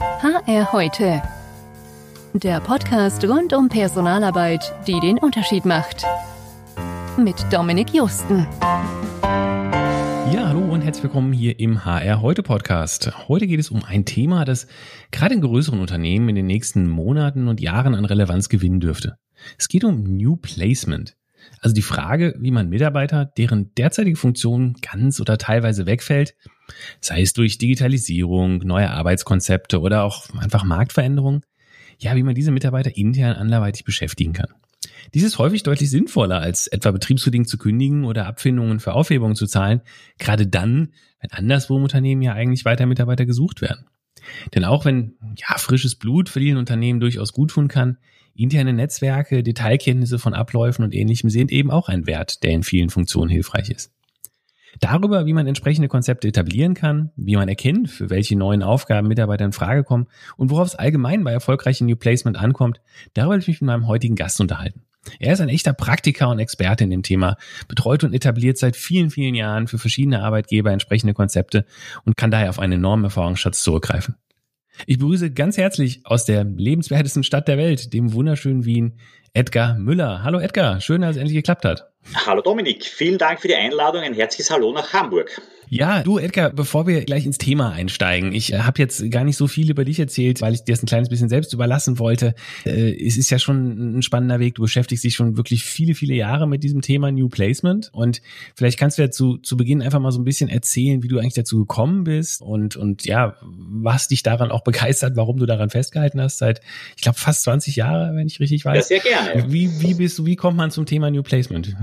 HR heute. Der Podcast rund um Personalarbeit, die den Unterschied macht. Mit Dominik Justen. Ja, hallo und herzlich willkommen hier im HR heute Podcast. Heute geht es um ein Thema, das gerade in größeren Unternehmen in den nächsten Monaten und Jahren an Relevanz gewinnen dürfte. Es geht um New Placement. Also die Frage, wie man Mitarbeiter, deren derzeitige Funktion ganz oder teilweise wegfällt, sei es durch Digitalisierung, neue Arbeitskonzepte oder auch einfach Marktveränderungen, ja, wie man diese Mitarbeiter intern anderweitig beschäftigen kann. Dies ist häufig deutlich sinnvoller, als etwa betriebsbedingt zu kündigen oder Abfindungen für Aufhebungen zu zahlen, gerade dann, wenn anderswo im Unternehmen ja eigentlich weiter Mitarbeiter gesucht werden. Denn auch wenn ja frisches Blut für vielen Unternehmen durchaus gut tun kann, interne Netzwerke, Detailkenntnisse von Abläufen und ähnlichem sind eben auch ein Wert, der in vielen Funktionen hilfreich ist. Darüber, wie man entsprechende Konzepte etablieren kann, wie man erkennt, für welche neuen Aufgaben Mitarbeiter in Frage kommen und worauf es allgemein bei erfolgreichen New Placement ankommt, darüber will ich mich mit meinem heutigen Gast unterhalten. Er ist ein echter Praktiker und Experte in dem Thema, betreut und etabliert seit vielen, vielen Jahren für verschiedene Arbeitgeber entsprechende Konzepte und kann daher auf einen enormen Erfahrungsschatz zurückgreifen. Ich begrüße ganz herzlich aus der lebenswertesten Stadt der Welt, dem wunderschönen Wien, Edgar Müller. Hallo Edgar, schön, dass es endlich geklappt hat. Hallo Dominik, vielen Dank für die Einladung. Ein herzliches Hallo nach Hamburg. Ja, du Edgar, bevor wir gleich ins Thema einsteigen, ich äh, habe jetzt gar nicht so viel über dich erzählt, weil ich dir das ein kleines bisschen selbst überlassen wollte. Äh, es ist ja schon ein spannender Weg. Du beschäftigst dich schon wirklich viele, viele Jahre mit diesem Thema New Placement und vielleicht kannst du ja zu, zu Beginn einfach mal so ein bisschen erzählen, wie du eigentlich dazu gekommen bist und, und ja, was dich daran auch begeistert, warum du daran festgehalten hast seit, ich glaube, fast 20 Jahre, wenn ich richtig weiß. Ja, sehr gerne. Wie, wie bist du, wie kommt man zum Thema New Placement?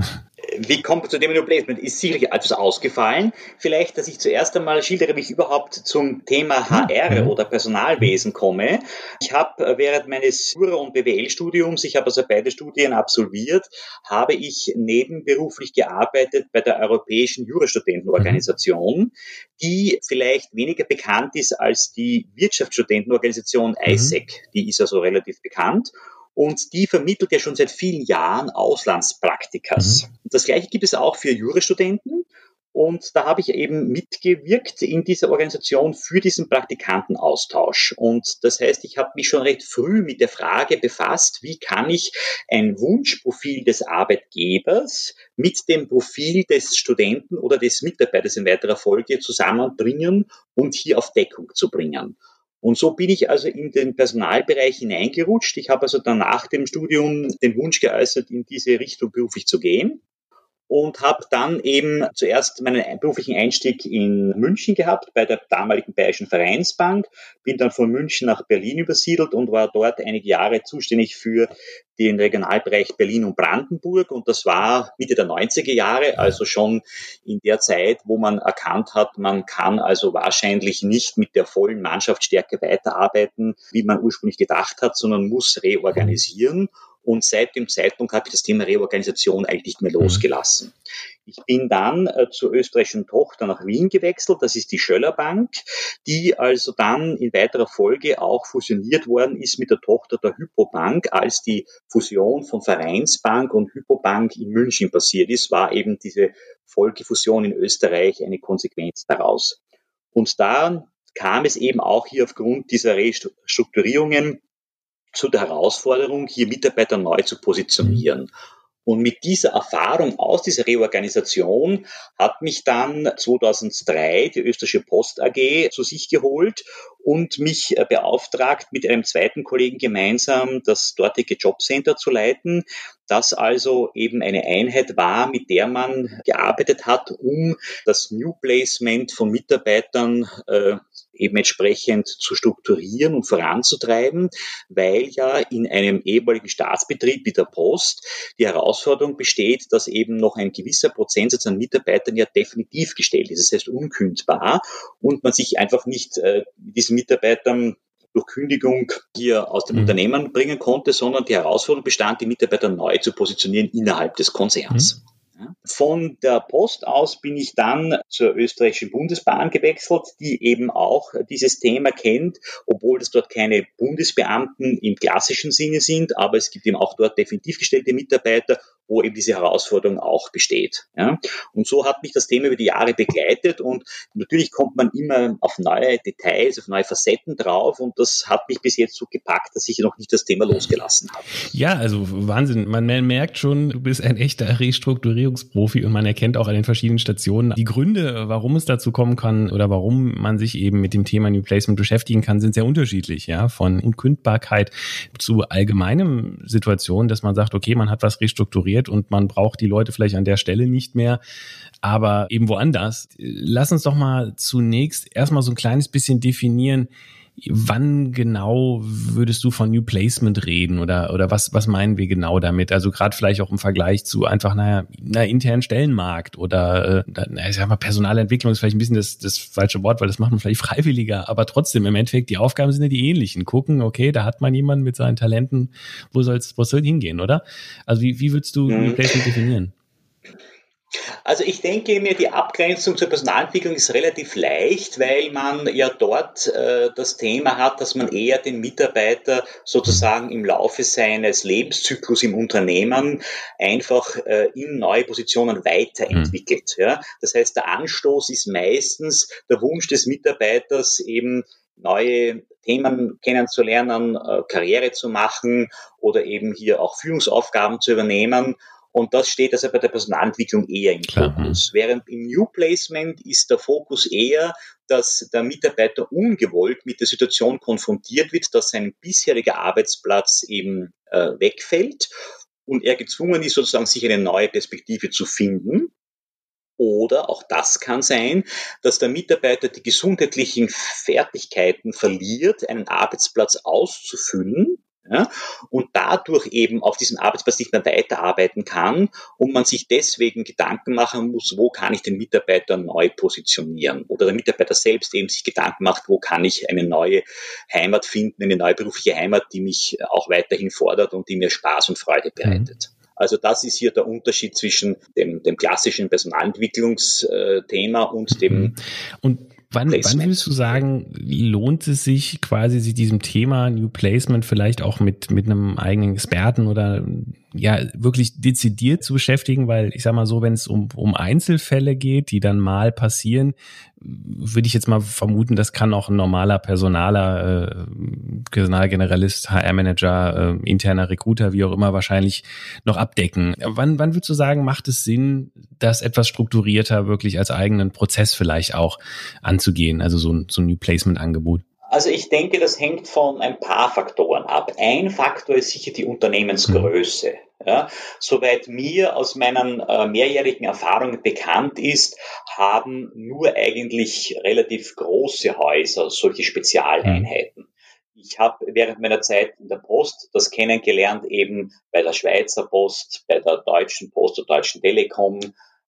Wie kommt zu dem New Placement? Ist sicherlich etwas ausgefallen. Vielleicht, dass ich zuerst einmal schildere, wie ich überhaupt zum Thema HR oder Personalwesen komme. Ich habe äh, während meines Jura- und BWL-Studiums, ich habe also beide Studien absolviert, habe ich nebenberuflich gearbeitet bei der Europäischen Jurastudentenorganisation, die vielleicht weniger bekannt ist als die Wirtschaftsstudentenorganisation ISEC. Mhm. Die ist also relativ bekannt und die vermittelt ja schon seit vielen Jahren Auslandspraktikas. Mhm. Das gleiche gibt es auch für Jurastudenten. Und da habe ich eben mitgewirkt in dieser Organisation für diesen Praktikantenaustausch. Und das heißt, ich habe mich schon recht früh mit der Frage befasst, wie kann ich ein Wunschprofil des Arbeitgebers mit dem Profil des Studenten oder des Mitarbeiters in weiterer Folge zusammenbringen und hier auf Deckung zu bringen. Und so bin ich also in den Personalbereich hineingerutscht. Ich habe also dann nach dem Studium den Wunsch geäußert, in diese Richtung beruflich zu gehen und habe dann eben zuerst meinen beruflichen Einstieg in München gehabt bei der damaligen Bayerischen Vereinsbank, bin dann von München nach Berlin übersiedelt und war dort einige Jahre zuständig für den Regionalbereich Berlin und Brandenburg. Und das war Mitte der 90er Jahre, also schon in der Zeit, wo man erkannt hat, man kann also wahrscheinlich nicht mit der vollen Mannschaftsstärke weiterarbeiten, wie man ursprünglich gedacht hat, sondern muss reorganisieren und seit dem Zeitpunkt habe ich das Thema Reorganisation eigentlich nicht mehr mhm. losgelassen. Ich bin dann äh, zur österreichischen Tochter nach Wien gewechselt. Das ist die Schöller Bank, die also dann in weiterer Folge auch fusioniert worden ist mit der Tochter der Hypobank. Als die Fusion von Vereinsbank und Hypobank in München passiert ist, war eben diese Folgefusion in Österreich eine Konsequenz daraus. Und da kam es eben auch hier aufgrund dieser Restrukturierungen zu der Herausforderung, hier Mitarbeiter neu zu positionieren. Und mit dieser Erfahrung aus dieser Reorganisation hat mich dann 2003 die Österreichische Post AG zu sich geholt und mich äh, beauftragt, mit einem zweiten Kollegen gemeinsam das dortige Jobcenter zu leiten, das also eben eine Einheit war, mit der man gearbeitet hat, um das New Placement von Mitarbeitern äh, eben entsprechend zu strukturieren und voranzutreiben, weil ja in einem ehemaligen Staatsbetrieb wie der Post die Herausforderung besteht, dass eben noch ein gewisser Prozentsatz an Mitarbeitern ja definitiv gestellt ist, das heißt unkündbar und man sich einfach nicht äh, diesen Mitarbeitern durch Kündigung hier aus dem mhm. Unternehmen bringen konnte, sondern die Herausforderung bestand, die Mitarbeiter neu zu positionieren innerhalb des Konzerns. Mhm. Von der Post aus bin ich dann zur österreichischen Bundesbahn gewechselt, die eben auch dieses Thema kennt, obwohl es dort keine Bundesbeamten im klassischen Sinne sind, aber es gibt eben auch dort definitiv gestellte Mitarbeiter wo eben diese Herausforderung auch besteht. Ja. Und so hat mich das Thema über die Jahre begleitet und natürlich kommt man immer auf neue Details, auf neue Facetten drauf und das hat mich bis jetzt so gepackt, dass ich noch nicht das Thema losgelassen habe. Ja, also Wahnsinn. Man merkt schon, du bist ein echter Restrukturierungsprofi und man erkennt auch an den verschiedenen Stationen die Gründe, warum es dazu kommen kann oder warum man sich eben mit dem Thema New Placement beschäftigen kann, sind sehr unterschiedlich, ja, von Unkündbarkeit zu allgemeinem Situation, dass man sagt, okay, man hat was restrukturiert und man braucht die Leute vielleicht an der Stelle nicht mehr, aber eben woanders. Lass uns doch mal zunächst erstmal so ein kleines bisschen definieren, Wann genau würdest du von New Placement reden oder, oder was, was meinen wir genau damit? Also gerade vielleicht auch im Vergleich zu einfach naja, einer internen Stellenmarkt oder äh, ich sag mal, Personalentwicklung ist vielleicht ein bisschen das, das falsche Wort, weil das macht man vielleicht freiwilliger, aber trotzdem im Endeffekt, die Aufgaben sind ja die ähnlichen. Gucken, okay, da hat man jemanden mit seinen Talenten, wo soll es wo soll hingehen, oder? Also wie, wie würdest du. New Placement definieren? Also ich denke mir, die Abgrenzung zur Personalentwicklung ist relativ leicht, weil man ja dort äh, das Thema hat, dass man eher den Mitarbeiter sozusagen im Laufe seines Lebenszyklus im Unternehmen einfach äh, in neue Positionen weiterentwickelt. Mhm. Ja? Das heißt, der Anstoß ist meistens der Wunsch des Mitarbeiters eben neue Themen kennenzulernen, äh, Karriere zu machen oder eben hier auch Führungsaufgaben zu übernehmen. Und das steht also bei der Personalentwicklung eher im. Fokus. Während im New Placement ist der Fokus eher, dass der Mitarbeiter ungewollt mit der Situation konfrontiert wird, dass sein bisheriger Arbeitsplatz eben äh, wegfällt und er gezwungen ist, sozusagen sich eine neue Perspektive zu finden. Oder auch das kann sein, dass der Mitarbeiter die gesundheitlichen Fertigkeiten verliert, einen Arbeitsplatz auszufüllen ja, und dadurch eben auf diesem Arbeitsplatz nicht mehr weiterarbeiten kann und man sich deswegen Gedanken machen muss, wo kann ich den Mitarbeiter neu positionieren oder der Mitarbeiter selbst eben sich Gedanken macht, wo kann ich eine neue Heimat finden, eine neue berufliche Heimat, die mich auch weiterhin fordert und die mir Spaß und Freude mhm. bereitet. Mhm. Also das ist hier der Unterschied zwischen dem, dem klassischen Personalentwicklungsthema und dem mhm. und Wann, wann würdest du sagen, wie lohnt es sich quasi sich diesem Thema New Placement vielleicht auch mit, mit einem eigenen Experten oder ja wirklich dezidiert zu beschäftigen, weil ich sag mal so, wenn es um, um Einzelfälle geht, die dann mal passieren, würde ich jetzt mal vermuten, das kann auch ein normaler Personaler, äh, Personalgeneralist, HR-Manager, äh, interner Recruiter, wie auch immer, wahrscheinlich noch abdecken. Wann, wann würdest du sagen, macht es Sinn, das etwas strukturierter wirklich als eigenen Prozess vielleicht auch anzugehen, also so ein, so ein New Placement-Angebot? Also ich denke, das hängt von ein paar Faktoren ab. Ein Faktor ist sicher die Unternehmensgröße. Ja, soweit mir aus meinen äh, mehrjährigen Erfahrungen bekannt ist, haben nur eigentlich relativ große Häuser solche Spezialeinheiten. Ich habe während meiner Zeit in der Post das kennengelernt, eben bei der Schweizer Post, bei der Deutschen Post, der Deutschen Telekom,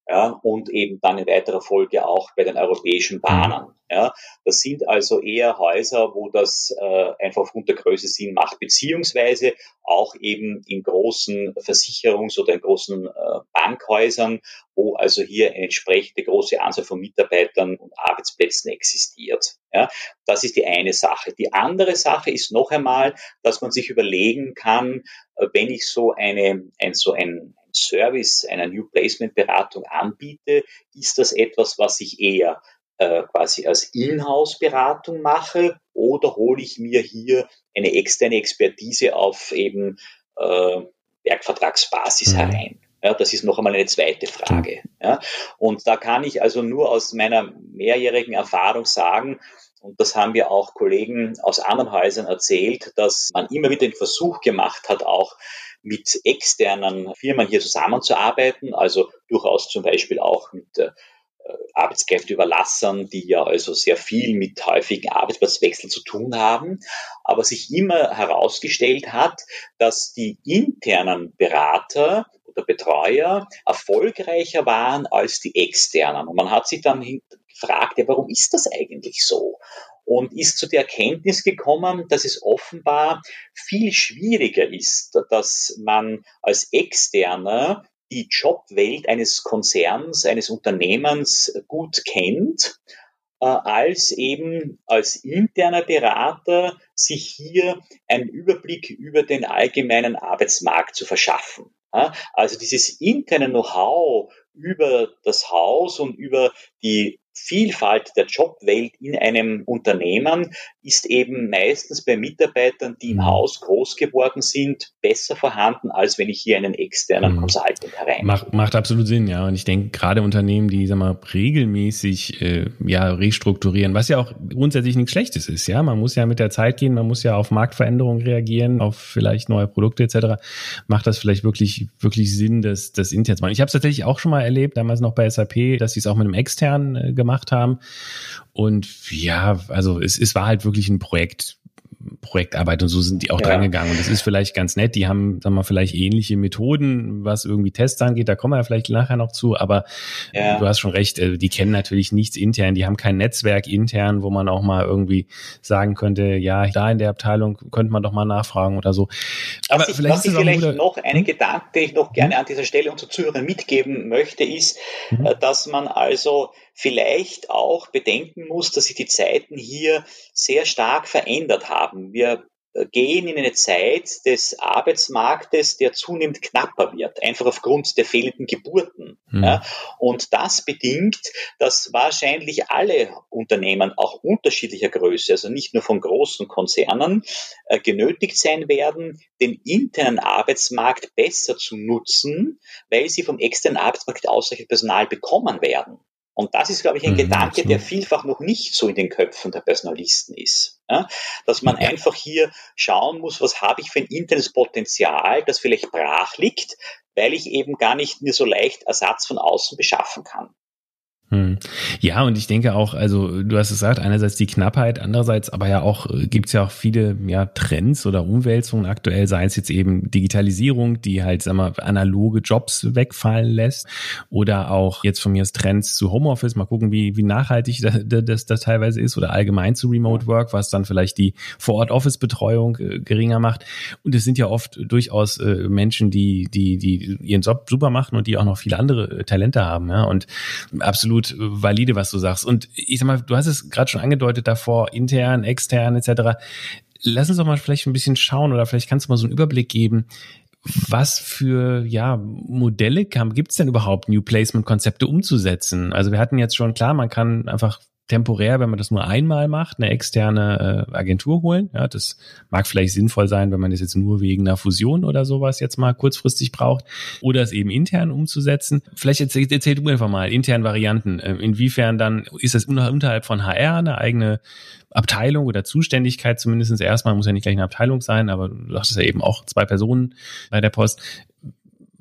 ja, und eben dann in weiterer Folge auch bei den europäischen Bahnen. Ja. Das sind also eher Häuser, wo das äh, einfach aufgrund der Größe Sinn macht, beziehungsweise auch eben in großen Versicherungs- oder in großen äh, Bankhäusern, wo also hier eine entsprechende große Anzahl von Mitarbeitern und Arbeitsplätzen existiert. Ja. Das ist die eine Sache. Die andere Sache ist noch einmal, dass man sich überlegen kann, äh, wenn ich so eine, ein, so ein Service einer New Placement Beratung anbiete, ist das etwas, was ich eher äh, quasi als Inhouse-Beratung mache oder hole ich mir hier eine externe Expertise auf eben äh, Werkvertragsbasis mhm. herein? Ja, das ist noch einmal eine zweite Frage. Ja, und da kann ich also nur aus meiner mehrjährigen Erfahrung sagen, und das haben wir auch Kollegen aus anderen Häusern erzählt, dass man immer wieder den Versuch gemacht hat, auch mit externen Firmen hier zusammenzuarbeiten, also durchaus zum Beispiel auch mit äh, Arbeitskräfteüberlassern, die ja also sehr viel mit häufigen Arbeitsplatzwechseln zu tun haben, aber sich immer herausgestellt hat, dass die internen Berater oder Betreuer erfolgreicher waren als die externen. Und man hat sich dann gefragt, ja, warum ist das eigentlich so? Und ist zu der Erkenntnis gekommen, dass es offenbar viel schwieriger ist, dass man als Externer die Jobwelt eines Konzerns, eines Unternehmens gut kennt, äh, als eben als interner Berater sich hier einen Überblick über den allgemeinen Arbeitsmarkt zu verschaffen. Also dieses interne Know-how über das Haus und über die Vielfalt der Jobwelt in einem Unternehmen ist eben meistens bei Mitarbeitern, die im mhm. Haus groß geworden sind, besser vorhanden, als wenn ich hier einen externen mhm. Consultant herein. Macht, macht absolut Sinn, ja. Und ich denke, gerade Unternehmen, die sag mal, regelmäßig äh, ja, restrukturieren, was ja auch grundsätzlich nichts Schlechtes ist, ja. Man muss ja mit der Zeit gehen, man muss ja auf Marktveränderungen reagieren, auf vielleicht neue Produkte etc. Macht das vielleicht wirklich, wirklich Sinn, das, das intern zu machen. Ich habe es tatsächlich auch schon mal erlebt, damals noch bei SAP, dass sie es auch mit einem externen äh, gemacht haben. Und ja, also es, es war halt wirklich ein Projekt, Projektarbeit und so sind die auch ja. drangegangen. Und das ist vielleicht ganz nett. Die haben, sagen wir mal, vielleicht ähnliche Methoden, was irgendwie Tests angeht. Da kommen wir ja vielleicht nachher noch zu. Aber ja. du hast schon recht, äh, die kennen natürlich nichts intern. Die haben kein Netzwerk intern, wo man auch mal irgendwie sagen könnte, ja, da in der Abteilung könnte man doch mal nachfragen oder so. Aber was vielleicht, ich, was ich vielleicht noch einen hm? Gedanke, den ich noch gerne hm? an dieser Stelle unseren Zuhörern mitgeben möchte, ist, mhm. dass man also vielleicht auch bedenken muss, dass sich die Zeiten hier sehr stark verändert haben. Wir äh, gehen in eine Zeit des Arbeitsmarktes, der zunehmend knapper wird, einfach aufgrund der fehlenden Geburten. Mhm. Ja, und das bedingt, dass wahrscheinlich alle Unternehmen auch unterschiedlicher Größe, also nicht nur von großen Konzernen, äh, genötigt sein werden, den internen Arbeitsmarkt besser zu nutzen, weil sie vom externen Arbeitsmarkt ausreichend Personal bekommen werden. Und das ist, glaube ich, ein mhm, Gedanke, absolut. der vielfach noch nicht so in den Köpfen der Personalisten ist. Ja? Dass man ja. einfach hier schauen muss, was habe ich für ein internes Potenzial, das vielleicht brach liegt, weil ich eben gar nicht mir so leicht Ersatz von außen beschaffen kann. Hm. Ja, und ich denke auch, also du hast es gesagt, einerseits die Knappheit, andererseits aber ja auch, äh, gibt es ja auch viele ja, Trends oder Umwälzungen aktuell, sei es jetzt eben Digitalisierung, die halt, sag mal, analoge Jobs wegfallen lässt oder auch jetzt von mir aus Trends zu Homeoffice, mal gucken, wie, wie nachhaltig das, das, das teilweise ist oder allgemein zu Remote Work, was dann vielleicht die Vor-Ort-Office-Betreuung äh, geringer macht. Und es sind ja oft durchaus äh, Menschen, die, die, die ihren Job super machen und die auch noch viele andere äh, Talente haben, ja, und absolut absolut valide, was du sagst. Und ich sag mal, du hast es gerade schon angedeutet davor, intern, extern etc. Lass uns doch mal vielleicht ein bisschen schauen oder vielleicht kannst du mal so einen Überblick geben, was für ja Modelle gibt es denn überhaupt, New Placement-Konzepte umzusetzen? Also wir hatten jetzt schon klar, man kann einfach temporär, wenn man das nur einmal macht, eine externe äh, Agentur holen. Ja, das mag vielleicht sinnvoll sein, wenn man das jetzt nur wegen einer Fusion oder sowas jetzt mal kurzfristig braucht. Oder es eben intern umzusetzen. Vielleicht erzähl, erzähl du einfach mal intern Varianten. Äh, inwiefern dann ist das unterhalb von HR eine eigene Abteilung oder Zuständigkeit zumindest erstmal, muss ja nicht gleich eine Abteilung sein, aber du sagtest ja eben auch zwei Personen bei der Post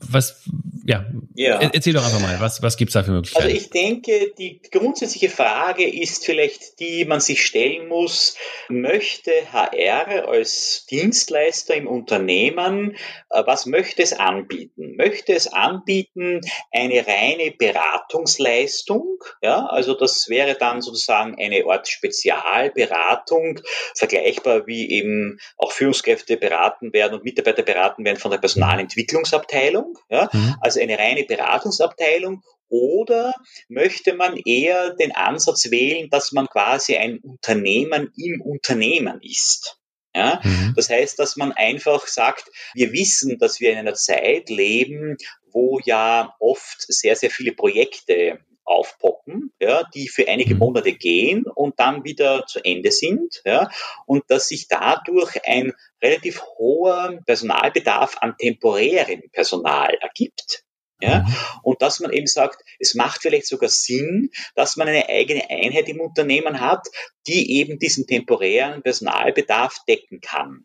was, ja, ja. erzähl doch einfach mal, was, was gibt's da für Möglichkeiten? Also ich denke, die grundsätzliche Frage ist vielleicht, die man sich stellen muss, möchte HR als Dienstleister im Unternehmen, äh, was möchte es anbieten? Möchte es anbieten eine reine Beratungsleistung? Ja, also das wäre dann sozusagen eine Art Spezialberatung, vergleichbar wie eben auch Führungskräfte beraten werden und Mitarbeiter beraten werden von der Personalentwicklungsabteilung. Ja? Mhm. Also eine reine Beratungsabteilung. Oder möchte man eher den Ansatz wählen, dass man quasi ein Unternehmen im Unternehmen ist? Ja, mhm. Das heißt, dass man einfach sagt, wir wissen, dass wir in einer Zeit leben, wo ja oft sehr, sehr viele Projekte aufpoppen, ja, die für einige mhm. Monate gehen und dann wieder zu Ende sind, ja, und dass sich dadurch ein relativ hoher Personalbedarf an temporärem Personal ergibt. Ja, mhm. und dass man eben sagt, es macht vielleicht sogar Sinn, dass man eine eigene Einheit im Unternehmen hat, die eben diesen temporären Personalbedarf decken kann.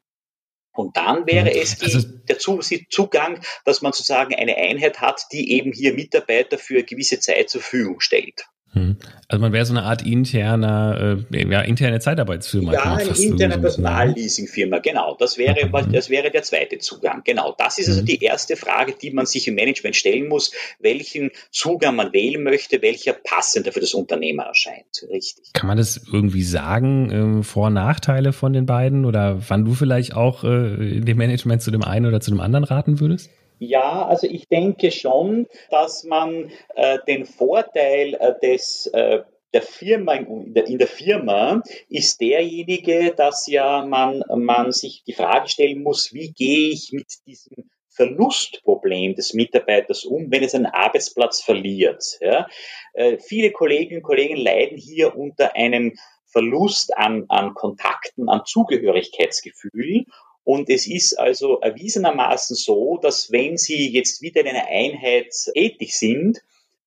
Und dann wäre es die, also, der Zugang, dass man sozusagen eine Einheit hat, die eben hier Mitarbeiter für eine gewisse Zeit zur Verfügung stellt. Hm. Also man wäre so eine Art interner, äh, ja, interne Zeitarbeitsfirma. Ja, eine interne Personalleasingfirma, genau. Das wäre, das wäre der zweite Zugang. Genau. Das ist also mhm. die erste Frage, die man sich im Management stellen muss, welchen Zugang man wählen möchte, welcher passender für das Unternehmen erscheint. Richtig. Kann man das irgendwie sagen, äh, Vor- und Nachteile von den beiden oder wann du vielleicht auch äh, dem Management zu dem einen oder zu dem anderen raten würdest? Ja, also ich denke schon, dass man äh, den Vorteil äh, des äh, der Firma in der, Firma ist derjenige, dass ja man, man sich die Frage stellen muss, wie gehe ich mit diesem Verlustproblem des Mitarbeiters um, wenn es einen Arbeitsplatz verliert. Ja? Äh, viele Kolleginnen und Kollegen leiden hier unter einem Verlust an, an Kontakten, an Zugehörigkeitsgefühl. Und es ist also erwiesenermaßen so, dass wenn Sie jetzt wieder in einer Einheit tätig sind,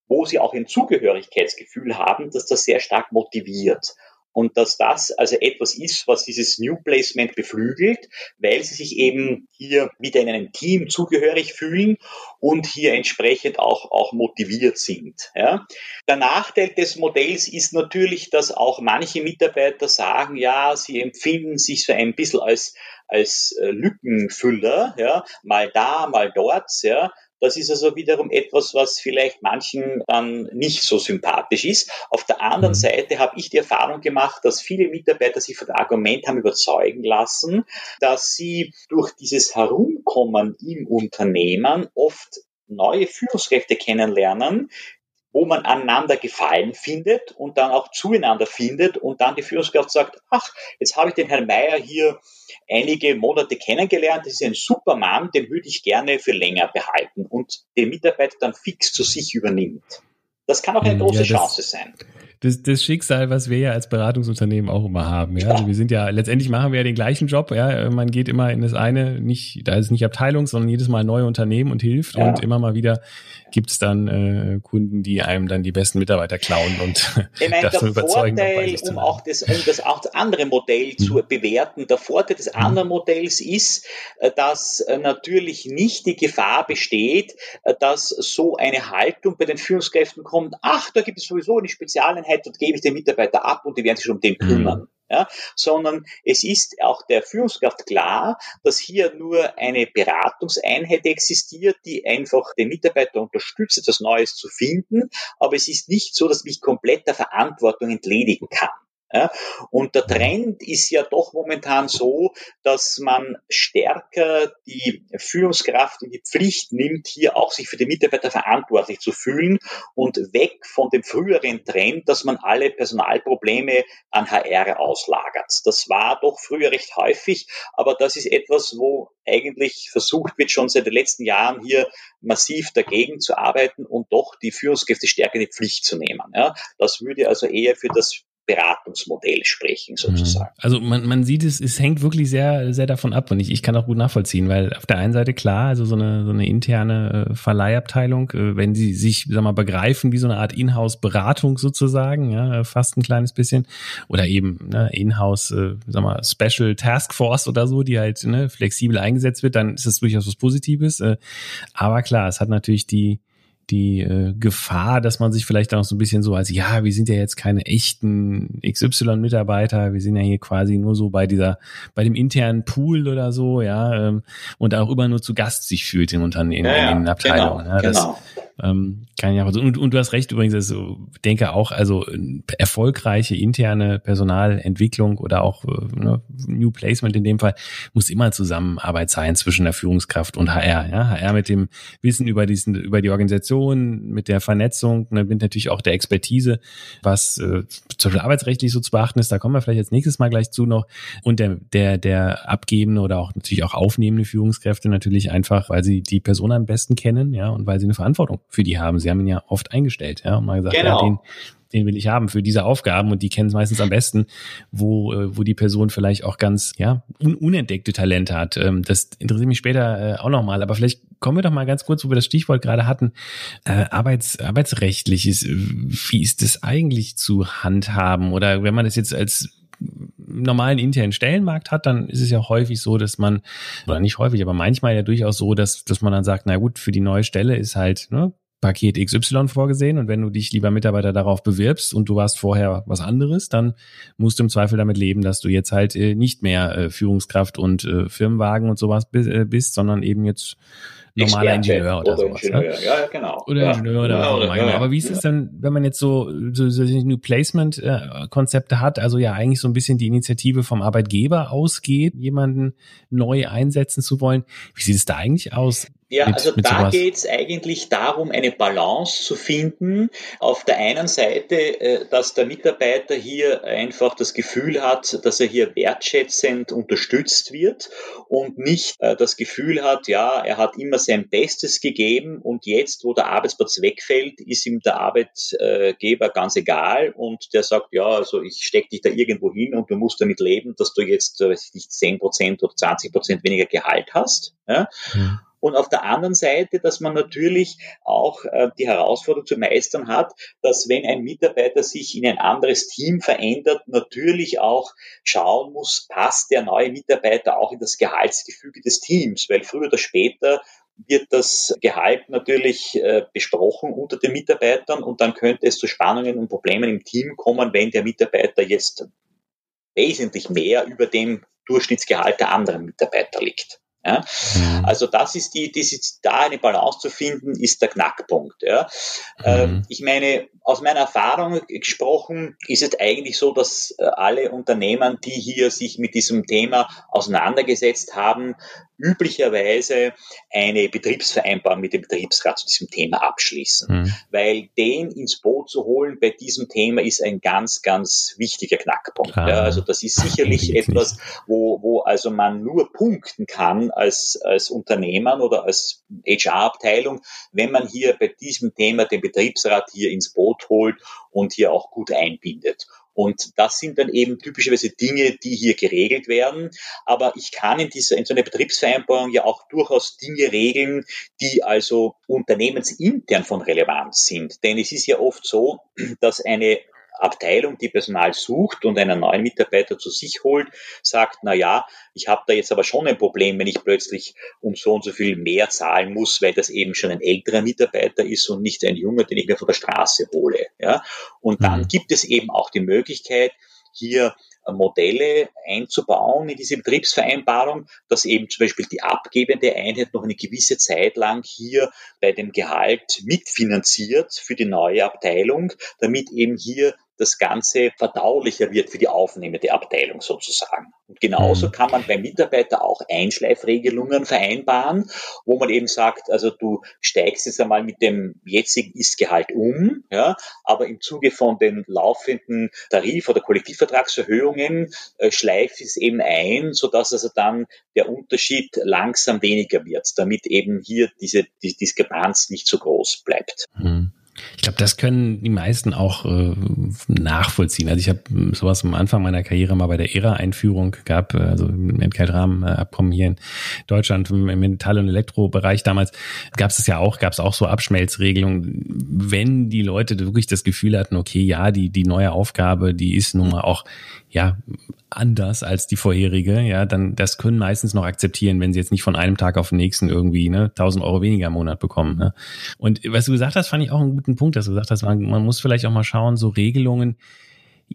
wo Sie auch ein Zugehörigkeitsgefühl haben, dass das sehr stark motiviert und dass das also etwas ist, was dieses New Placement beflügelt, weil sie sich eben hier wieder in einem Team zugehörig fühlen und hier entsprechend auch, auch motiviert sind. Ja. Der Nachteil des Modells ist natürlich, dass auch manche Mitarbeiter sagen, ja, sie empfinden sich so ein bisschen als, als äh, Lückenfüller, ja, mal da, mal dort, ja, das ist also wiederum etwas, was vielleicht manchen dann nicht so sympathisch ist. Auf der anderen mhm. Seite habe ich die Erfahrung gemacht, dass viele Mitarbeiter sich von dem Argument haben überzeugen lassen, dass sie durch dieses Herumkommen im Unternehmen oft neue Führungskräfte kennenlernen, wo man aneinander Gefallen findet und dann auch zueinander findet und dann die Führungskraft sagt, ach, jetzt habe ich den Herrn Meier hier einige Monate kennengelernt, das ist ein super Mann, den würde ich gerne für länger behalten und den Mitarbeiter dann fix zu sich übernimmt. Das kann auch eine hm, große ja, Chance sein das, das Schicksal, was wir ja als Beratungsunternehmen auch immer haben. Ja? Also wir sind ja, letztendlich machen wir ja den gleichen Job. Ja? Man geht immer in das eine, nicht, da ist nicht Abteilung, sondern jedes Mal neue Unternehmen und hilft. Ja. Und immer mal wieder gibt es dann äh, Kunden, die einem dann die besten Mitarbeiter klauen und ich meine, davon überzeugen. Vorteil, um auch das, um das auch das andere Modell hm. zu bewerten, der Vorteil des hm. anderen Modells ist, äh, dass äh, natürlich nicht die Gefahr besteht, äh, dass so eine Haltung bei den Führungskräften kommt, ach, da gibt es sowieso eine Spezialeinheit, und gebe ich den Mitarbeiter ab und die werden sich um den kümmern. Mhm. Ja, sondern es ist auch der Führungskraft klar, dass hier nur eine Beratungseinheit existiert, die einfach den Mitarbeiter unterstützt, etwas Neues zu finden. Aber es ist nicht so, dass mich komplett der Verantwortung entledigen kann. Ja, und der Trend ist ja doch momentan so, dass man stärker die Führungskraft in die Pflicht nimmt, hier auch sich für die Mitarbeiter verantwortlich zu fühlen und weg von dem früheren Trend, dass man alle Personalprobleme an HR auslagert. Das war doch früher recht häufig, aber das ist etwas, wo eigentlich versucht wird, schon seit den letzten Jahren hier massiv dagegen zu arbeiten und doch die Führungskräfte stärker in die Pflicht zu nehmen. Ja, das würde also eher für das Beratungsmodell sprechen, sozusagen. Mhm. Also man, man sieht es, es hängt wirklich sehr, sehr davon ab und ich, ich kann auch gut nachvollziehen, weil auf der einen Seite klar, also so eine, so eine interne äh, Verleihabteilung, äh, wenn sie sich, sag mal, begreifen wie so eine Art Inhouse-Beratung sozusagen, ja, fast ein kleines bisschen, oder eben ne, Inhouse, äh, sag mal, Special Task Force oder so, die halt ne, flexibel eingesetzt wird, dann ist das durchaus was Positives. Äh, aber klar, es hat natürlich die die äh, Gefahr, dass man sich vielleicht auch so ein bisschen so als, ja, wir sind ja jetzt keine echten XY-Mitarbeiter, wir sind ja hier quasi nur so bei dieser, bei dem internen Pool oder so, ja, ähm, und auch immer nur zu Gast sich fühlt im Unternehmen, ja, in den Abteilungen. Genau, ja, das, genau. Ähm, kann auch, und, und du hast recht übrigens, also, denke auch, also erfolgreiche interne Personalentwicklung oder auch äh, ne, New Placement in dem Fall muss immer Zusammenarbeit sein zwischen der Führungskraft und HR. Ja? HR mit dem Wissen über diesen, über die Organisation, mit der Vernetzung, ne, mit natürlich auch der Expertise, was äh, zum Beispiel arbeitsrechtlich so zu beachten ist, da kommen wir vielleicht jetzt nächstes Mal gleich zu noch. Und der, der, der abgebende oder auch natürlich auch aufnehmende Führungskräfte natürlich einfach, weil sie die Person am besten kennen, ja, und weil sie eine Verantwortung für die haben. Sie haben ihn ja oft eingestellt, ja, und mal gesagt, genau. ja, den, den will ich haben für diese Aufgaben und die kennen es meistens am besten, wo, äh, wo die Person vielleicht auch ganz ja un unentdeckte Talente hat. Ähm, das interessiert mich später äh, auch nochmal, aber vielleicht kommen wir doch mal ganz kurz, wo wir das Stichwort gerade hatten, äh, Arbeits, arbeitsrechtliches. Wie ist das eigentlich zu handhaben? Oder wenn man das jetzt als normalen internen Stellenmarkt hat, dann ist es ja häufig so, dass man, oder nicht häufig, aber manchmal ja durchaus so, dass, dass man dann sagt, na gut, für die neue Stelle ist halt, ne, Paket XY vorgesehen und wenn du dich, lieber Mitarbeiter, darauf bewirbst und du warst vorher was anderes, dann musst du im Zweifel damit leben, dass du jetzt halt äh, nicht mehr äh, Führungskraft und äh, Firmenwagen und sowas äh, bist, sondern eben jetzt normaler Ingenieur oder, oder sowas. Ingenieur. Ja? ja, genau. Oder ja. Ingenieur oder ja, was auch immer. Aber wie ist es denn, wenn man jetzt so, so, so New Placement-Konzepte äh, hat, also ja eigentlich so ein bisschen die Initiative vom Arbeitgeber ausgeht, jemanden neu einsetzen zu wollen. Wie sieht es da eigentlich aus? Ja, mit, also mit da geht es eigentlich darum, eine Balance zu finden. Auf der einen Seite, äh, dass der Mitarbeiter hier einfach das Gefühl hat, dass er hier wertschätzend unterstützt wird und nicht äh, das Gefühl hat, ja, er hat immer sein Bestes gegeben und jetzt, wo der Arbeitsplatz wegfällt, ist ihm der Arbeitgeber ganz egal und der sagt, ja, also ich stecke dich da irgendwo hin und du musst damit leben, dass du jetzt, äh, weiß ich nicht, 10% oder 20% weniger Gehalt hast. Ja? Mhm. Und auf der anderen Seite, dass man natürlich auch äh, die Herausforderung zu meistern hat, dass wenn ein Mitarbeiter sich in ein anderes Team verändert, natürlich auch schauen muss, passt der neue Mitarbeiter auch in das Gehaltsgefüge des Teams, weil früher oder später wird das Gehalt natürlich äh, besprochen unter den Mitarbeitern und dann könnte es zu Spannungen und Problemen im Team kommen, wenn der Mitarbeiter jetzt wesentlich mehr über dem Durchschnittsgehalt der anderen Mitarbeiter liegt. Ja? Mhm. Also das ist die, die, da eine Balance zu finden, ist der Knackpunkt. Ja? Ähm, mhm. ich meine, aus meiner Erfahrung gesprochen ist es eigentlich so, dass äh, alle Unternehmen, die hier sich mit diesem Thema auseinandergesetzt haben, üblicherweise eine Betriebsvereinbarung mit dem Betriebsrat zu diesem Thema abschließen. Mhm. Weil den ins Boot zu holen bei diesem Thema ist ein ganz, ganz wichtiger Knackpunkt. Ah, ja, also das ist sicherlich etwas, wo, wo also man nur punkten kann als, als Unternehmen oder als HR-Abteilung, wenn man hier bei diesem Thema den Betriebsrat hier ins Boot holt und hier auch gut einbindet. Und das sind dann eben typischerweise Dinge, die hier geregelt werden. Aber ich kann in dieser, in so einer Betriebsvereinbarung ja auch durchaus Dinge regeln, die also unternehmensintern von Relevanz sind. Denn es ist ja oft so, dass eine Abteilung, die Personal sucht und einen neuen Mitarbeiter zu sich holt, sagt, na ja, ich habe da jetzt aber schon ein Problem, wenn ich plötzlich um so und so viel mehr zahlen muss, weil das eben schon ein älterer Mitarbeiter ist und nicht ein junger, den ich mir von der Straße hole. Ja? Und dann mhm. gibt es eben auch die Möglichkeit, hier Modelle einzubauen in diese Betriebsvereinbarung, dass eben zum Beispiel die abgebende Einheit noch eine gewisse Zeit lang hier bei dem Gehalt mitfinanziert für die neue Abteilung, damit eben hier das Ganze verdaulicher wird für die aufnehmende Abteilung sozusagen. Und genauso mhm. kann man beim Mitarbeiter auch Einschleifregelungen vereinbaren, wo man eben sagt, also du steigst jetzt einmal mit dem jetzigen Istgehalt um, ja, aber im Zuge von den laufenden Tarif- oder Kollektivvertragserhöhungen äh, schleift es eben ein, sodass also dann der Unterschied langsam weniger wird, damit eben hier diese die Diskrepanz nicht so groß bleibt. Mhm. Ich glaube, das können die meisten auch äh, nachvollziehen. Also ich habe sowas am Anfang meiner Karriere mal bei der ERA-Einführung gehabt, also im Entgeltrahmenabkommen hier in Deutschland im Metall- und Elektrobereich damals gab es das ja auch, gab es auch so Abschmelzregelungen, wenn die Leute wirklich das Gefühl hatten, okay, ja, die die neue Aufgabe, die ist nun mal auch ja anders als die vorherige, ja, dann das können meistens noch akzeptieren, wenn sie jetzt nicht von einem Tag auf den nächsten irgendwie ne, 1000 Euro weniger im Monat bekommen. Ne? Und was du gesagt hast, fand ich auch einen guten Punkt, dass du gesagt hast, man, man muss vielleicht auch mal schauen, so Regelungen,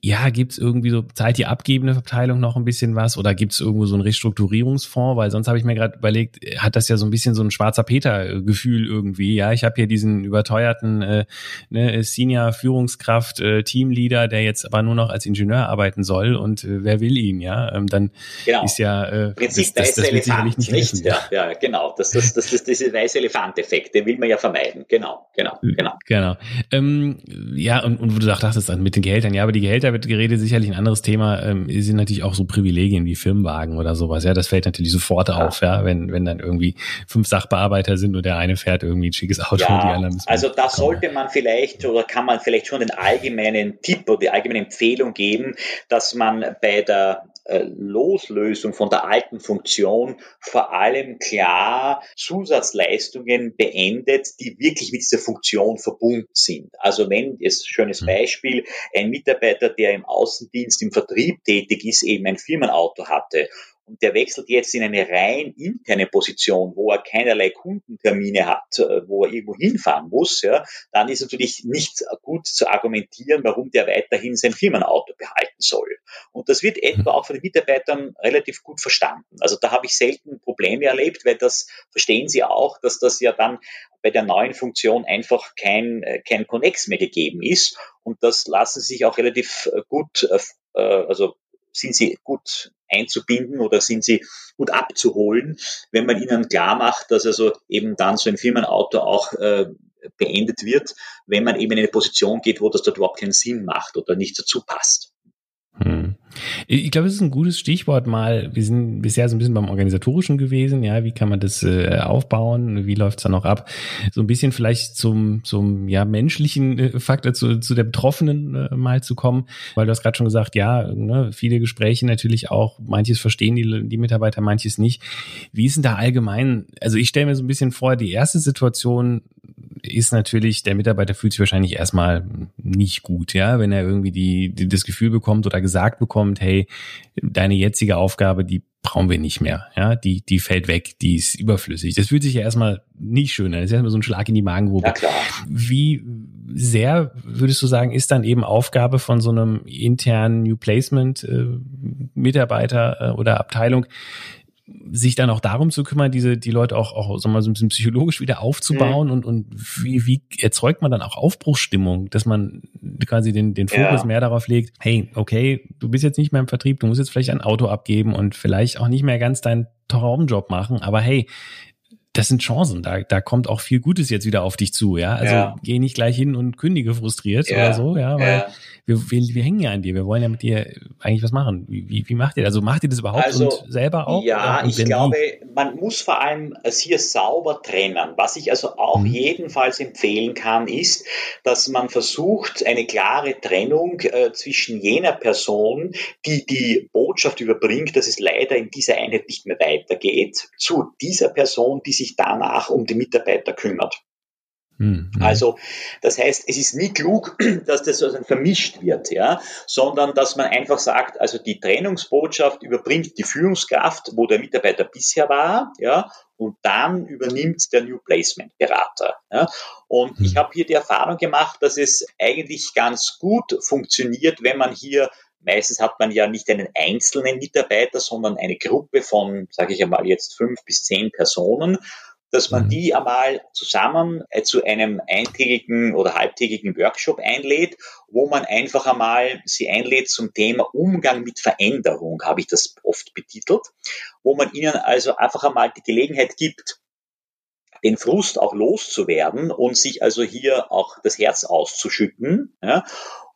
ja, gibt's irgendwie so, zahlt die abgebende Abteilung noch ein bisschen was oder gibt's irgendwo so einen Restrukturierungsfonds? Weil sonst habe ich mir gerade überlegt, hat das ja so ein bisschen so ein schwarzer Peter-Gefühl irgendwie. Ja, ich habe hier diesen überteuerten äh, ne, Senior-Führungskraft, äh, Teamleader, der jetzt aber nur noch als Ingenieur arbeiten soll und äh, wer will ihn, ja? Ähm, dann genau. ist ja äh, Prinzip das, das, das wird sicherlich nicht, nicht Ja, ja, genau. Das, das, das, das, diese weiße Elefant-Effekt, den will man ja vermeiden. Genau, genau, genau. Genau. Ähm, ja, und, und wo du dachtest dann mit den Gehältern, ja, aber die Gehälter wird geredet, sicherlich ein anderes Thema, ähm, sind natürlich auch so Privilegien wie Firmenwagen oder sowas. Ja, das fällt natürlich sofort ja. auf, ja, wenn, wenn dann irgendwie fünf Sachbearbeiter sind und der eine fährt irgendwie ein schickes Auto ja, und die anderen müssen. Also da sollte man vielleicht oder kann man vielleicht schon den allgemeinen Tipp oder die allgemeine Empfehlung geben, dass man bei der Loslösung von der alten Funktion vor allem klar Zusatzleistungen beendet, die wirklich mit dieser Funktion verbunden sind. Also wenn, jetzt schönes mhm. Beispiel, ein Mitarbeiter, der im Außendienst im Vertrieb tätig ist, eben ein Firmenauto hatte und der wechselt jetzt in eine rein interne Position, wo er keinerlei Kundentermine hat, äh, wo er irgendwo hinfahren muss, ja, dann ist natürlich nicht gut zu argumentieren, warum der weiterhin sein Firmenauto behalten soll. Und das wird etwa auch von den Mitarbeitern relativ gut verstanden. Also da habe ich selten Probleme erlebt, weil das verstehen sie auch, dass das ja dann bei der neuen Funktion einfach kein, äh, kein Connex mehr gegeben ist. Und das lassen sich auch relativ äh, gut, also sind sie gut einzubinden oder sind sie gut abzuholen, wenn man ihnen klar macht, dass also eben dann so ein Firmenauto auch äh, beendet wird, wenn man eben in eine Position geht, wo das dort überhaupt keinen Sinn macht oder nicht dazu passt. Hm. Ich glaube, es ist ein gutes Stichwort mal. Wir sind bisher so ein bisschen beim Organisatorischen gewesen. Ja, wie kann man das äh, aufbauen? Wie läuft es dann noch ab? So ein bisschen vielleicht zum, zum ja, menschlichen äh, Faktor, zu, zu der Betroffenen äh, mal zu kommen. Weil du hast gerade schon gesagt, ja, ne, viele Gespräche natürlich auch. Manches verstehen die, die Mitarbeiter, manches nicht. Wie ist denn da allgemein? Also ich stelle mir so ein bisschen vor, die erste Situation ist natürlich, der Mitarbeiter fühlt sich wahrscheinlich erstmal nicht gut, ja, wenn er irgendwie die, die, das Gefühl bekommt oder gesagt bekommt, hey, deine jetzige Aufgabe, die brauchen wir nicht mehr, ja, die, die fällt weg, die ist überflüssig. Das fühlt sich ja erstmal nicht schön an. Das ist erstmal so ein Schlag in die Magengrube. Ja, Wie sehr, würdest du sagen, ist dann eben Aufgabe von so einem internen New Placement äh, Mitarbeiter äh, oder Abteilung, sich dann auch darum zu kümmern, diese die Leute auch auch sagen wir mal so ein bisschen psychologisch wieder aufzubauen mhm. und und wie wie erzeugt man dann auch Aufbruchsstimmung, dass man quasi den den Fokus ja. mehr darauf legt, hey, okay, du bist jetzt nicht mehr im Vertrieb, du musst jetzt vielleicht ein Auto abgeben und vielleicht auch nicht mehr ganz deinen Traumjob machen, aber hey, das sind Chancen. Da, da kommt auch viel Gutes jetzt wieder auf dich zu, ja. Also ja. geh nicht gleich hin und kündige frustriert ja. oder so, ja, weil ja. Wir, wir, wir hängen ja an dir. Wir wollen ja mit dir eigentlich was machen. Wie, wie, wie macht ihr das? Also macht ihr das überhaupt also, und selber auch? Ja, ich glaube, man muss vor allem es hier sauber trennen. Was ich also auch mhm. jedenfalls empfehlen kann, ist, dass man versucht, eine klare Trennung äh, zwischen jener Person, die die Botschaft überbringt, dass es leider in dieser Einheit nicht mehr weitergeht, zu dieser Person, die sich sich danach um die Mitarbeiter kümmert. Mhm. Also, das heißt, es ist nie klug, dass das also vermischt wird, ja, sondern dass man einfach sagt, also die Trennungsbotschaft überbringt die Führungskraft, wo der Mitarbeiter bisher war, ja, und dann übernimmt der New Placement Berater. Ja. Und mhm. ich habe hier die Erfahrung gemacht, dass es eigentlich ganz gut funktioniert, wenn man hier Meistens hat man ja nicht einen einzelnen Mitarbeiter, sondern eine Gruppe von, sage ich einmal jetzt fünf bis zehn Personen, dass man mhm. die einmal zusammen äh, zu einem eintägigen oder halbtägigen Workshop einlädt, wo man einfach einmal sie einlädt zum Thema Umgang mit Veränderung, habe ich das oft betitelt, wo man ihnen also einfach einmal die Gelegenheit gibt, den Frust auch loszuwerden und sich also hier auch das Herz auszuschütten. Ja,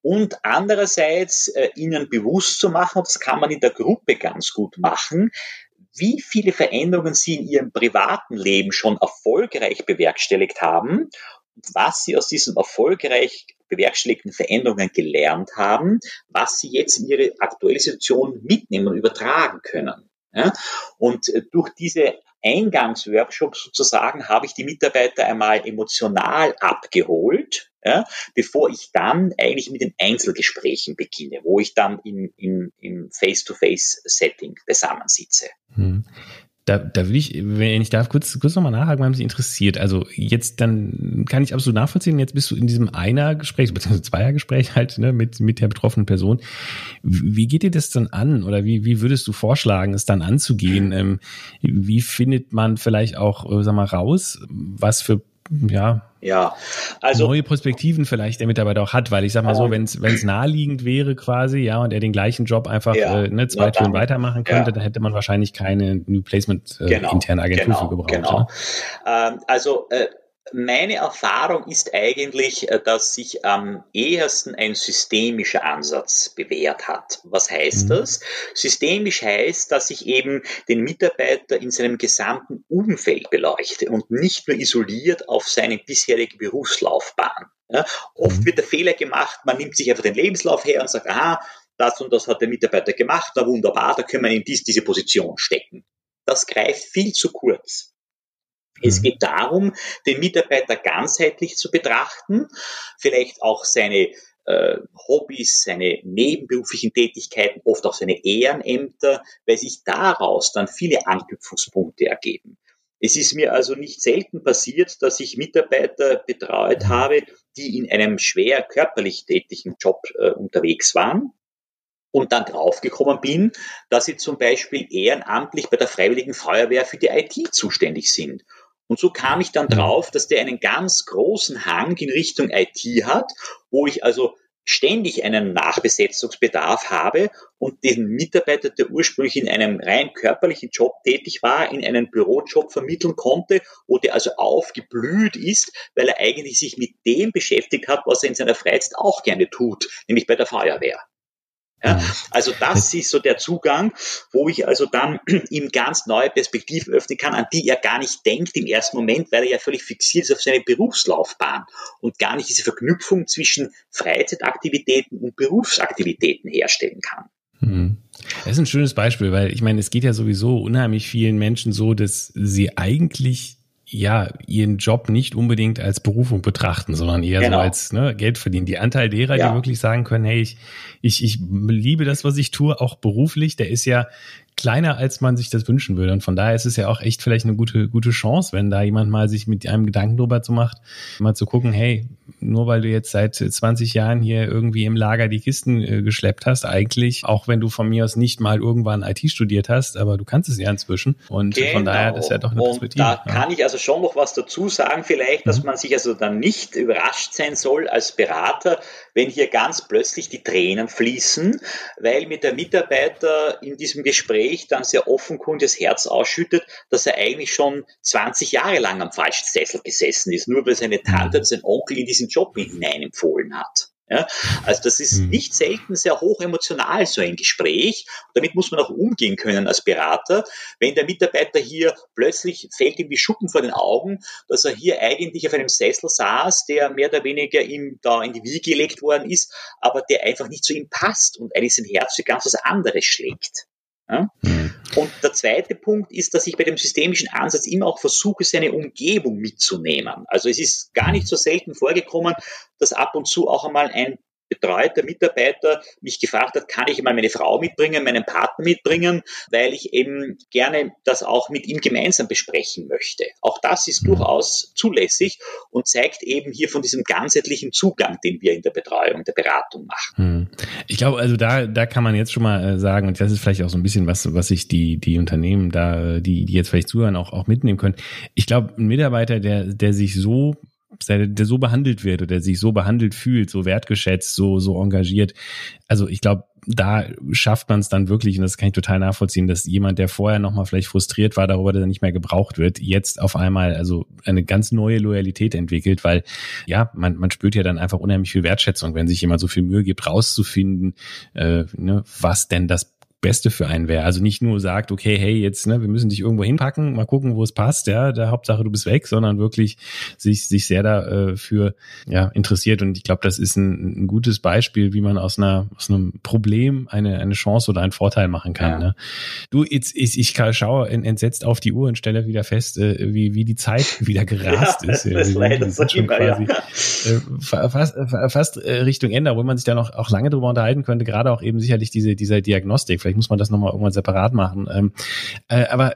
und andererseits äh, ihnen bewusst zu machen, das kann man in der Gruppe ganz gut machen, wie viele Veränderungen sie in ihrem privaten Leben schon erfolgreich bewerkstelligt haben was sie aus diesen erfolgreich bewerkstelligten Veränderungen gelernt haben, was sie jetzt in ihre aktuelle Situation mitnehmen und übertragen können. Ja? Und äh, durch diese Eingangsworkshops sozusagen habe ich die Mitarbeiter einmal emotional abgeholt, ja, bevor ich dann eigentlich mit den Einzelgesprächen beginne, wo ich dann im, im, im Face-to-Face-Setting beisammensitze. Hm da, da will ich, wenn ich darf, kurz, kurz nochmal nachhaken, weil mich interessiert. Also jetzt dann kann ich absolut nachvollziehen, jetzt bist du in diesem Einer-Gespräch, beziehungsweise Zweier-Gespräch halt ne, mit, mit der betroffenen Person. Wie geht dir das dann an oder wie, wie würdest du vorschlagen, es dann anzugehen? Ähm, wie findet man vielleicht auch, äh, sag mal, raus, was für ja, ja, also neue Perspektiven vielleicht der Mitarbeiter auch hat, weil ich sag mal so, wenn es wenn es naheliegend wäre quasi, ja, und er den gleichen Job einfach ja, äh, ne, zwei Türen weitermachen könnte, ja. dann hätte man wahrscheinlich keine New Placement äh, genau, interne Agentur genau, für gebraucht. Genau. Ähm, also äh, meine Erfahrung ist eigentlich, äh, dass sich am ehesten ein systemischer Ansatz bewährt hat. Was heißt mhm. das? Systemisch heißt, dass ich eben den Mitarbeiter in seinem gesamten Umfeld beleuchte und nicht nur isoliert auf seine bisherige Berufslaufbahn. Ja, oft mhm. wird der Fehler gemacht, man nimmt sich einfach den Lebenslauf her und sagt, aha, das und das hat der Mitarbeiter gemacht, na wunderbar, da können wir in dies, diese Position stecken. Das greift viel zu kurz. Es mhm. geht darum, den Mitarbeiter ganzheitlich zu betrachten, vielleicht auch seine äh, Hobbys, seine nebenberuflichen Tätigkeiten, oft auch seine Ehrenämter, weil sich daraus dann viele Anknüpfungspunkte ergeben. Es ist mir also nicht selten passiert, dass ich Mitarbeiter betreut mhm. habe, die in einem schwer körperlich tätigen Job äh, unterwegs waren und dann draufgekommen bin, dass sie zum Beispiel ehrenamtlich bei der Freiwilligen Feuerwehr für die IT zuständig sind und so kam ich dann drauf, dass der einen ganz großen Hang in Richtung IT hat, wo ich also ständig einen Nachbesetzungsbedarf habe und den Mitarbeiter, der ursprünglich in einem rein körperlichen Job tätig war, in einen Bürojob vermitteln konnte, wo der also aufgeblüht ist, weil er eigentlich sich mit dem beschäftigt hat, was er in seiner Freizeit auch gerne tut, nämlich bei der Feuerwehr. Ja, also das ist so der Zugang, wo ich also dann ihm ganz neue Perspektiven öffnen kann, an die er gar nicht denkt im ersten Moment, weil er ja völlig fixiert ist auf seine Berufslaufbahn und gar nicht diese Verknüpfung zwischen Freizeitaktivitäten und Berufsaktivitäten herstellen kann. Mhm. Das ist ein schönes Beispiel, weil ich meine, es geht ja sowieso unheimlich vielen Menschen so, dass sie eigentlich ja ihren Job nicht unbedingt als Berufung betrachten, sondern eher genau. so als ne, Geld verdienen. Die Anteil derer, ja. die wirklich sagen können, hey, ich, ich, ich liebe das, was ich tue, auch beruflich, der ist ja kleiner, als man sich das wünschen würde. Und von daher ist es ja auch echt vielleicht eine gute, gute Chance, wenn da jemand mal sich mit einem Gedanken drüber zu macht, mal zu gucken, hey, nur weil du jetzt seit 20 Jahren hier irgendwie im Lager die Kisten äh, geschleppt hast, eigentlich, auch wenn du von mir aus nicht mal irgendwann IT studiert hast, aber du kannst es ja inzwischen. Und genau. von daher, das ist ja doch eine Perspektive. Da ja. kann ich also schon noch was dazu sagen, vielleicht, dass mhm. man sich also dann nicht überrascht sein soll als Berater, wenn hier ganz plötzlich die Tränen fließen, weil mir der Mitarbeiter in diesem Gespräch dann sehr offenkundig das Herz ausschüttet, dass er eigentlich schon 20 Jahre lang am falschen Sessel gesessen ist, nur weil seine Tante und sein Onkel in diesen Job hineinempfohlen hat. Ja, also das ist mhm. nicht selten sehr hoch emotional, so ein Gespräch. damit muss man auch umgehen können als Berater. Wenn der Mitarbeiter hier plötzlich fällt ihm die Schuppen vor den Augen, dass er hier eigentlich auf einem Sessel saß, der mehr oder weniger ihm da in die Wiege gelegt worden ist, aber der einfach nicht zu ihm passt und eigentlich sein Herz für ganz was anderes schlägt. Ja? Mhm. Und der zweite Punkt ist, dass ich bei dem systemischen Ansatz immer auch versuche, seine Umgebung mitzunehmen. Also es ist gar nicht so selten vorgekommen, dass ab und zu auch einmal ein betreuter Mitarbeiter mich gefragt hat, kann ich mal meine Frau mitbringen, meinen Partner mitbringen, weil ich eben gerne das auch mit ihm gemeinsam besprechen möchte. Auch das ist durchaus zulässig und zeigt eben hier von diesem ganzheitlichen Zugang, den wir in der Betreuung, der Beratung machen. Hm. Ich glaube, also da, da kann man jetzt schon mal äh, sagen, und das ist vielleicht auch so ein bisschen was, was sich die, die Unternehmen da, die, die jetzt vielleicht zuhören, auch, auch mitnehmen können. Ich glaube, ein Mitarbeiter, der, der sich so der, der so behandelt wird oder der sich so behandelt fühlt, so wertgeschätzt, so, so engagiert. Also ich glaube, da schafft man es dann wirklich, und das kann ich total nachvollziehen, dass jemand, der vorher nochmal vielleicht frustriert war darüber, dass er nicht mehr gebraucht wird, jetzt auf einmal also eine ganz neue Loyalität entwickelt, weil ja, man, man spürt ja dann einfach unheimlich viel Wertschätzung, wenn sich jemand so viel Mühe gibt, rauszufinden, äh, ne, was denn das Beste für einen wäre. Also nicht nur sagt, okay, hey, jetzt, ne, wir müssen dich irgendwo hinpacken, mal gucken, wo es passt, ja, der Hauptsache du bist weg, sondern wirklich sich, sich sehr dafür äh, ja, interessiert. Und ich glaube, das ist ein, ein gutes Beispiel, wie man aus einer, aus einem Problem eine, eine Chance oder einen Vorteil machen kann. Ja. Ne? Du, jetzt, ich, ich schaue entsetzt auf die Uhr und stelle wieder fest, äh, wie, wie die Zeit wieder gerast ja, ist. Ja, das wir sind schon quasi ja. äh, fast, fast äh, Richtung Ende, wo man sich da noch auch lange drüber unterhalten könnte, gerade auch eben sicherlich diese, dieser Diagnostik Vielleicht muss man das nochmal irgendwann separat machen. Ähm, äh, aber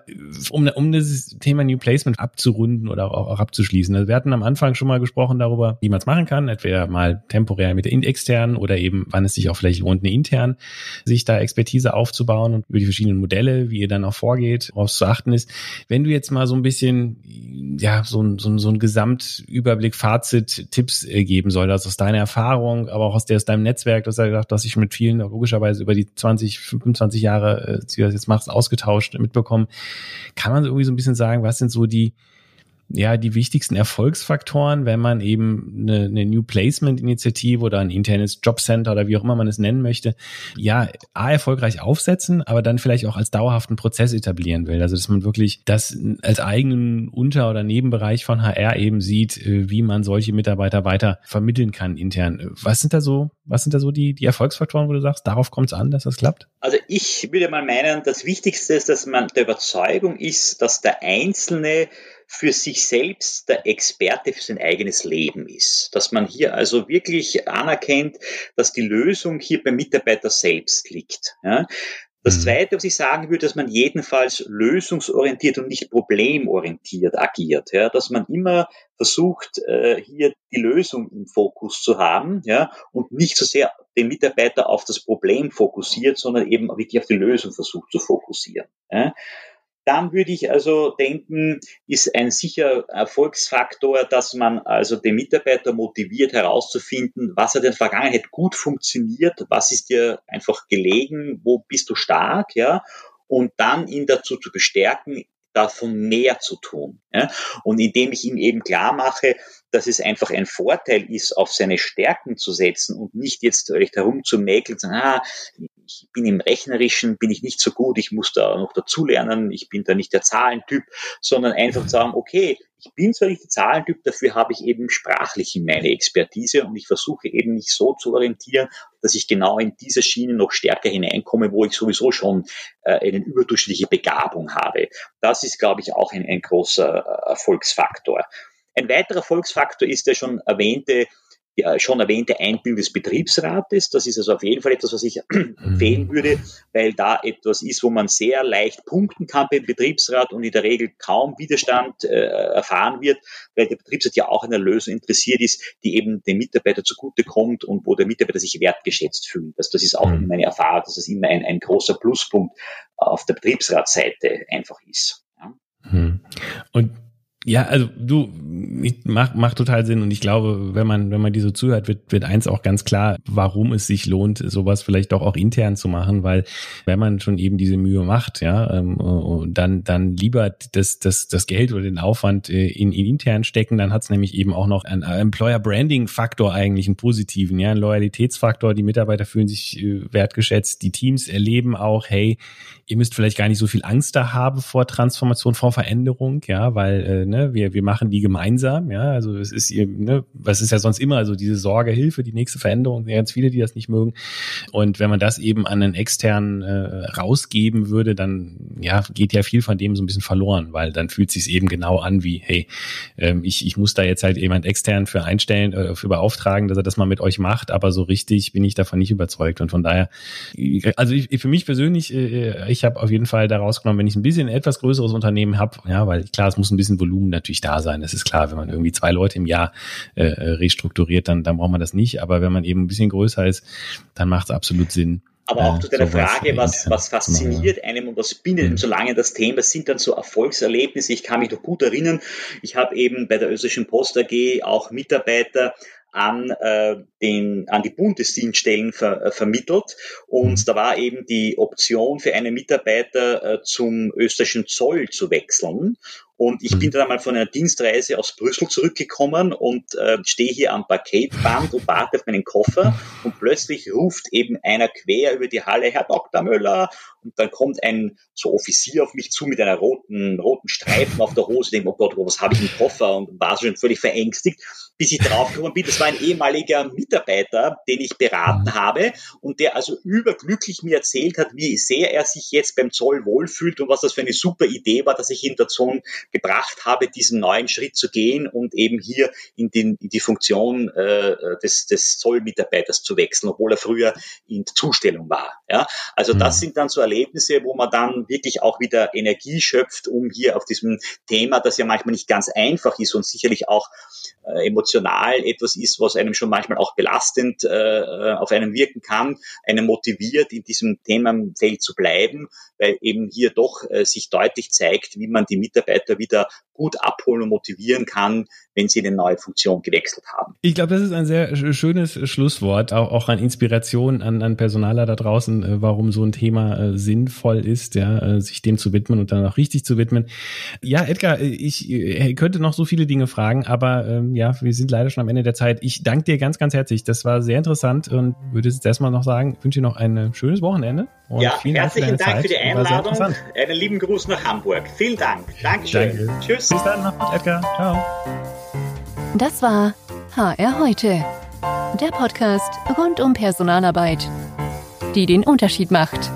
um, um das Thema New Placement abzurunden oder auch, auch abzuschließen. Also wir hatten am Anfang schon mal gesprochen darüber, wie man es machen kann. Entweder mal temporär mit der externen oder eben, wann es sich auch vielleicht lohnt, eine intern, sich da Expertise aufzubauen und über die verschiedenen Modelle, wie ihr dann auch vorgeht, worauf zu achten ist. Wenn du jetzt mal so ein bisschen, ja, so ein, so so ein Gesamtüberblick, Fazit, Tipps äh, geben soll, also aus deiner Erfahrung, aber auch aus, der, aus deinem Netzwerk, du hast ja gesagt, dass ich mit vielen logischerweise über die 20, 25 25 Jahre, äh, jetzt machst, ausgetauscht, mitbekommen. Kann man irgendwie so ein bisschen sagen, was sind so die, ja, die wichtigsten Erfolgsfaktoren, wenn man eben eine, eine New Placement Initiative oder ein internes Jobcenter oder wie auch immer man es nennen möchte, ja, A, erfolgreich aufsetzen, aber dann vielleicht auch als dauerhaften Prozess etablieren will. Also, dass man wirklich das als eigenen Unter- oder Nebenbereich von HR eben sieht, äh, wie man solche Mitarbeiter weiter vermitteln kann intern. Was sind da so, was sind da so die, die Erfolgsfaktoren, wo du sagst, darauf kommt es an, dass das klappt? Also, ich würde mal meinen, das Wichtigste ist, dass man der Überzeugung ist, dass der Einzelne für sich selbst der Experte für sein eigenes Leben ist. Dass man hier also wirklich anerkennt, dass die Lösung hier beim Mitarbeiter selbst liegt. Ja. Das mhm. Zweite, was ich sagen würde, dass man jedenfalls lösungsorientiert und nicht problemorientiert agiert. Ja, dass man immer versucht, äh, hier die Lösung im Fokus zu haben ja, und nicht so sehr den Mitarbeiter auf das Problem fokussiert, sondern eben wirklich auf die Lösung versucht zu fokussieren. Ja. Dann würde ich also denken, ist ein sicher Erfolgsfaktor, dass man also den Mitarbeiter motiviert herauszufinden, was hat in der Vergangenheit gut funktioniert, was ist dir einfach gelegen, wo bist du stark, ja, und dann ihn dazu zu bestärken, davon mehr zu tun. Ja? Und indem ich ihm eben klar mache, dass es einfach ein Vorteil ist, auf seine Stärken zu setzen und nicht jetzt recht herumzumäkeln, sagen, ah, ich bin im Rechnerischen, bin ich nicht so gut, ich muss da noch dazulernen, ich bin da nicht der Zahlentyp, sondern einfach sagen, okay, ich bin zwar nicht der Zahlentyp, dafür habe ich eben sprachlich meine Expertise und ich versuche eben mich so zu orientieren, dass ich genau in diese Schiene noch stärker hineinkomme, wo ich sowieso schon äh, eine überdurchschnittliche Begabung habe. Das ist, glaube ich, auch ein, ein großer äh, Erfolgsfaktor. Ein weiterer Erfolgsfaktor ist der schon erwähnte ja, schon erwähnte Einbild des Betriebsrates. Das ist also auf jeden Fall etwas, was ich empfehlen würde, weil da etwas ist, wo man sehr leicht punkten kann beim Betriebsrat und in der Regel kaum Widerstand äh, erfahren wird, weil der Betriebsrat ja auch an einer Lösung interessiert ist, die eben dem Mitarbeiter zugutekommt und wo der Mitarbeiter sich wertgeschätzt fühlt. Das, das ist auch mhm. meine Erfahrung, dass das immer ein, ein großer Pluspunkt auf der Betriebsratsseite einfach ist. Ja. Mhm. Und ja, also du, macht macht total Sinn und ich glaube, wenn man wenn man die so zuhört, wird wird eins auch ganz klar, warum es sich lohnt, sowas vielleicht doch auch intern zu machen, weil wenn man schon eben diese Mühe macht, ja, ähm, dann dann lieber das das das Geld oder den Aufwand äh, in, in intern stecken, dann hat es nämlich eben auch noch einen Employer Branding Faktor eigentlich einen positiven, ja, einen Loyalitätsfaktor. Die Mitarbeiter fühlen sich äh, wertgeschätzt, die Teams erleben auch, hey, ihr müsst vielleicht gar nicht so viel Angst da haben vor Transformation, vor Veränderung, ja, weil äh, ne, wir, wir machen die gemeinsam, ja, also es ist ihr, ne, was ist ja sonst immer, also diese Sorge, Hilfe, die nächste Veränderung, ganz viele, die das nicht mögen. Und wenn man das eben an einen externen äh, rausgeben würde, dann ja, geht ja viel von dem so ein bisschen verloren, weil dann fühlt sich eben genau an wie, hey, ähm, ich, ich muss da jetzt halt jemand extern für einstellen, äh, für beauftragen, dass er das mal mit euch macht, aber so richtig bin ich davon nicht überzeugt. Und von daher, also ich, für mich persönlich, äh, ich habe auf jeden Fall da rausgenommen, wenn ich ein bisschen etwas größeres Unternehmen habe, ja, weil klar, es muss ein bisschen Volumen natürlich da sein. Das ist klar, wenn man irgendwie zwei Leute im Jahr äh, restrukturiert, dann, dann braucht man das nicht. Aber wenn man eben ein bisschen größer ist, dann macht es absolut Sinn. Aber auch zu deiner Frage, was, was fasziniert einem und was bindet mhm. so lange das Thema, sind dann so Erfolgserlebnisse. Ich kann mich noch gut erinnern, ich habe eben bei der österreichischen Post AG auch Mitarbeiter an, äh, den, an die Bundesdienststellen ver, äh, vermittelt. Und mhm. da war eben die Option für einen Mitarbeiter äh, zum österreichischen Zoll zu wechseln. Und ich bin mhm. dann einmal von einer Dienstreise aus Brüssel zurückgekommen und äh, stehe hier am Paketband und warte auf meinen Koffer. Und plötzlich ruft eben einer quer über die Halle, Herr Dr. Müller. Und dann kommt ein so Offizier auf mich zu mit einer roten, roten Streifen auf der Hose. Ich denke, oh Gott, was habe ich im Koffer? Und war schon völlig verängstigt, bis ich draufgekommen bin. Das war ein ehemaliger Mitarbeiter, den ich beraten mhm. habe und der also überglücklich mir erzählt hat, wie sehr er sich jetzt beim Zoll wohlfühlt und was das für eine super Idee war, dass ich ihn dazu gebracht habe, diesen neuen Schritt zu gehen und eben hier in, den, in die Funktion äh, des, des Zollmitarbeiters zu wechseln, obwohl er früher in Zustellung war. Ja? Also mhm. das sind dann so Erlebnisse, wo man dann wirklich auch wieder Energie schöpft, um hier auf diesem Thema, das ja manchmal nicht ganz einfach ist und sicherlich auch äh, emotional etwas ist, was einem schon manchmal auch belastend äh, auf einen wirken kann, einen motiviert, in diesem Themenfeld zu bleiben, weil eben hier doch äh, sich deutlich zeigt, wie man die Mitarbeiter wieder gut abholen und motivieren kann, wenn sie eine neue Funktion gewechselt haben. Ich glaube, das ist ein sehr schönes Schlusswort, auch, auch an Inspiration an, an Personaler da draußen, äh, warum so ein Thema äh, sinnvoll ist, ja, äh, sich dem zu widmen und dann auch richtig zu widmen. Ja, Edgar, ich könnte noch so viele Dinge fragen, aber ähm, ja, wir sind leider schon am Ende der Zeit. Ich danke dir ganz, ganz herzlich. Das war sehr interessant und würde jetzt erstmal noch sagen, wünsche dir noch ein schönes Wochenende. Und ja, herzlichen Dank für, Dank für die Einladung. Einen lieben Gruß nach Hamburg. Vielen Dank. Dankeschön. Danke. Tschüss. Bis dann, Edgar. Ciao. Das war HR heute. Der Podcast rund um Personalarbeit, die den Unterschied macht.